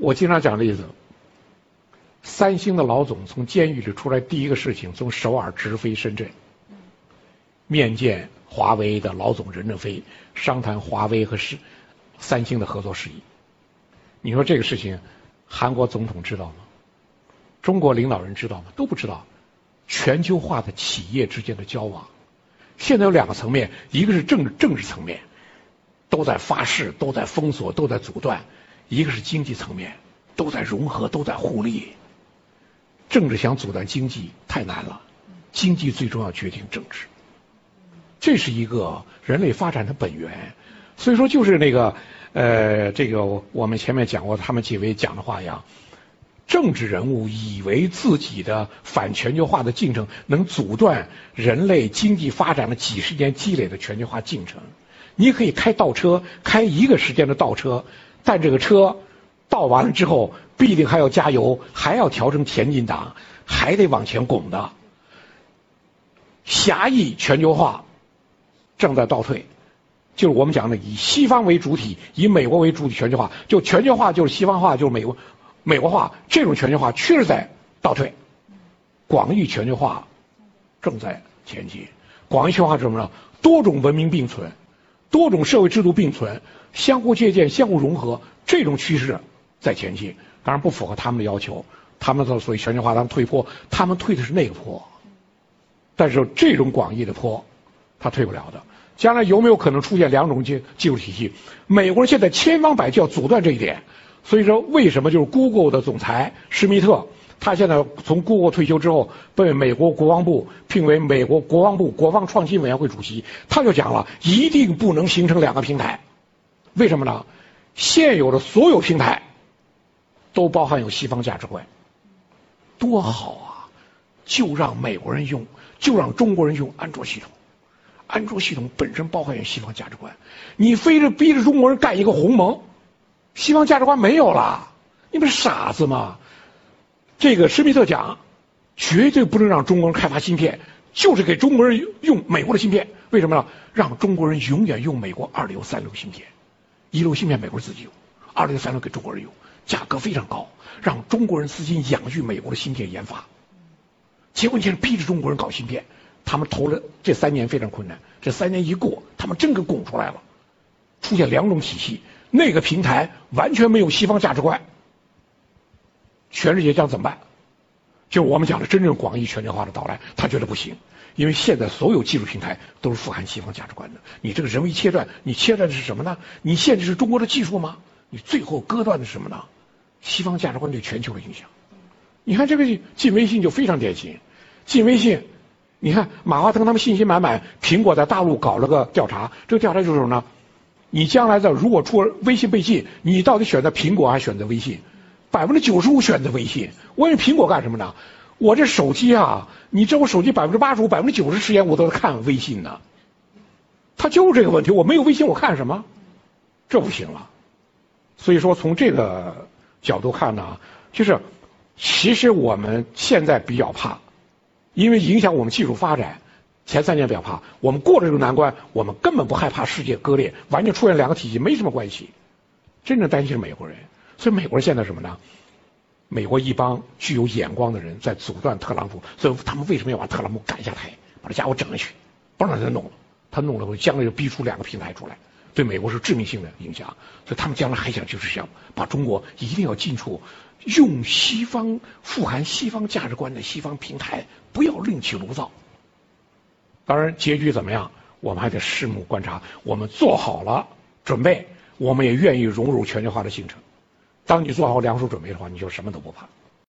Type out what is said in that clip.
我经常讲例子，三星的老总从监狱里出来，第一个事情从首尔直飞深圳，面见华为的老总任正非，商谈华为和是三星的合作事宜。你说这个事情，韩国总统知道吗？中国领导人知道吗？都不知道。全球化的企业之间的交往，现在有两个层面，一个是政治政治层面，都在发誓，都在封锁，都在阻断；一个是经济层面，都在融合，都在互利。政治想阻断经济太难了，经济最终要决定政治，这是一个人类发展的本源。所以说，就是那个呃，这个我们前面讲过，他们几位讲的话一样。政治人物以为自己的反全球化的进程能阻断人类经济发展了几十年积累的全球化进程。你可以开倒车，开一个时间的倒车，但这个车倒完了之后，必定还要加油，还要调成前进档，还得往前拱的。狭义全球化正在倒退，就是我们讲的以西方为主体，以美国为主体全球化，就全球化就是西方化，就是美国。美国化这种全球化确实在倒退，广义全球化正在前进。广义全球化是什么呢？多种文明并存，多种社会制度并存，相互借鉴、相互融合，这种趋势在前进。当然不符合他们的要求，他们的所谓全球化，他们退坡，他们退的是那个坡。但是这种广义的坡，他退不了的。将来有没有可能出现两种技技术体系？美国人现在千方百计要阻断这一点。所以说，为什么就是 Google 的总裁施密特，他现在从谷歌退休之后，被美国国防部聘为美国国防部国防创新委员会主席，他就讲了，一定不能形成两个平台。为什么呢？现有的所有平台都包含有西方价值观，多好啊！就让美国人用，就让中国人用安卓系统。安卓系统本身包含有西方价值观，你非得逼着中国人干一个鸿蒙。西方价值观没有了，你不是傻子吗？这个施密特讲，绝对不能让中国人开发芯片，就是给中国人用美国的芯片。为什么呢？让中国人永远用美国二流、三流芯片，一流芯片美国人自己用，二流、三流给中国人用，价格非常高，让中国人资金养育美国的芯片研发。结果你现在逼着中国人搞芯片，他们投了这三年非常困难，这三年一过，他们真给拱出来了，出现两种体系。那个平台完全没有西方价值观，全世界将怎么办？就我们讲的真正广义全球化的到来，他觉得不行，因为现在所有技术平台都是富含西方价值观的。你这个人为切断，你切断的是什么呢？你限制是中国的技术吗？你最后割断的是什么呢？西方价值观对全球的影响。你看这个进微信就非常典型，进微信，你看马化腾他们信心满满，苹果在大陆搞了个调查，这个调查就是什么呢？你将来的如果出微信被禁，你到底选择苹果还是选择微信？百分之九十五选择微信。我用苹果干什么呢？我这手机啊，你知道我手机百分之八十五、百分之九十时间我都在看微信呢。他就是这个问题，我没有微信我看什么？这不行了。所以说从这个角度看呢，就是其实我们现在比较怕，因为影响我们技术发展。前三年比较怕，我们过了这个难关，我们根本不害怕世界割裂，完全出现两个体系没什么关系。真正担心是美国人，所以美国人现在什么呢？美国一帮具有眼光的人在阻断特朗普，所以他们为什么要把特朗普赶下台，把这家伙整下去，不让他弄了？他弄了，将来就逼出两个平台出来，对美国是致命性的影响。所以他们将来还想就是想把中国一定要进出用西方富含西方价值观的西方平台，不要另起炉灶。当然，结局怎么样，我们还得拭目观察。我们做好了准备，我们也愿意融入全球化的进程。当你做好两手准备的话，你就什么都不怕。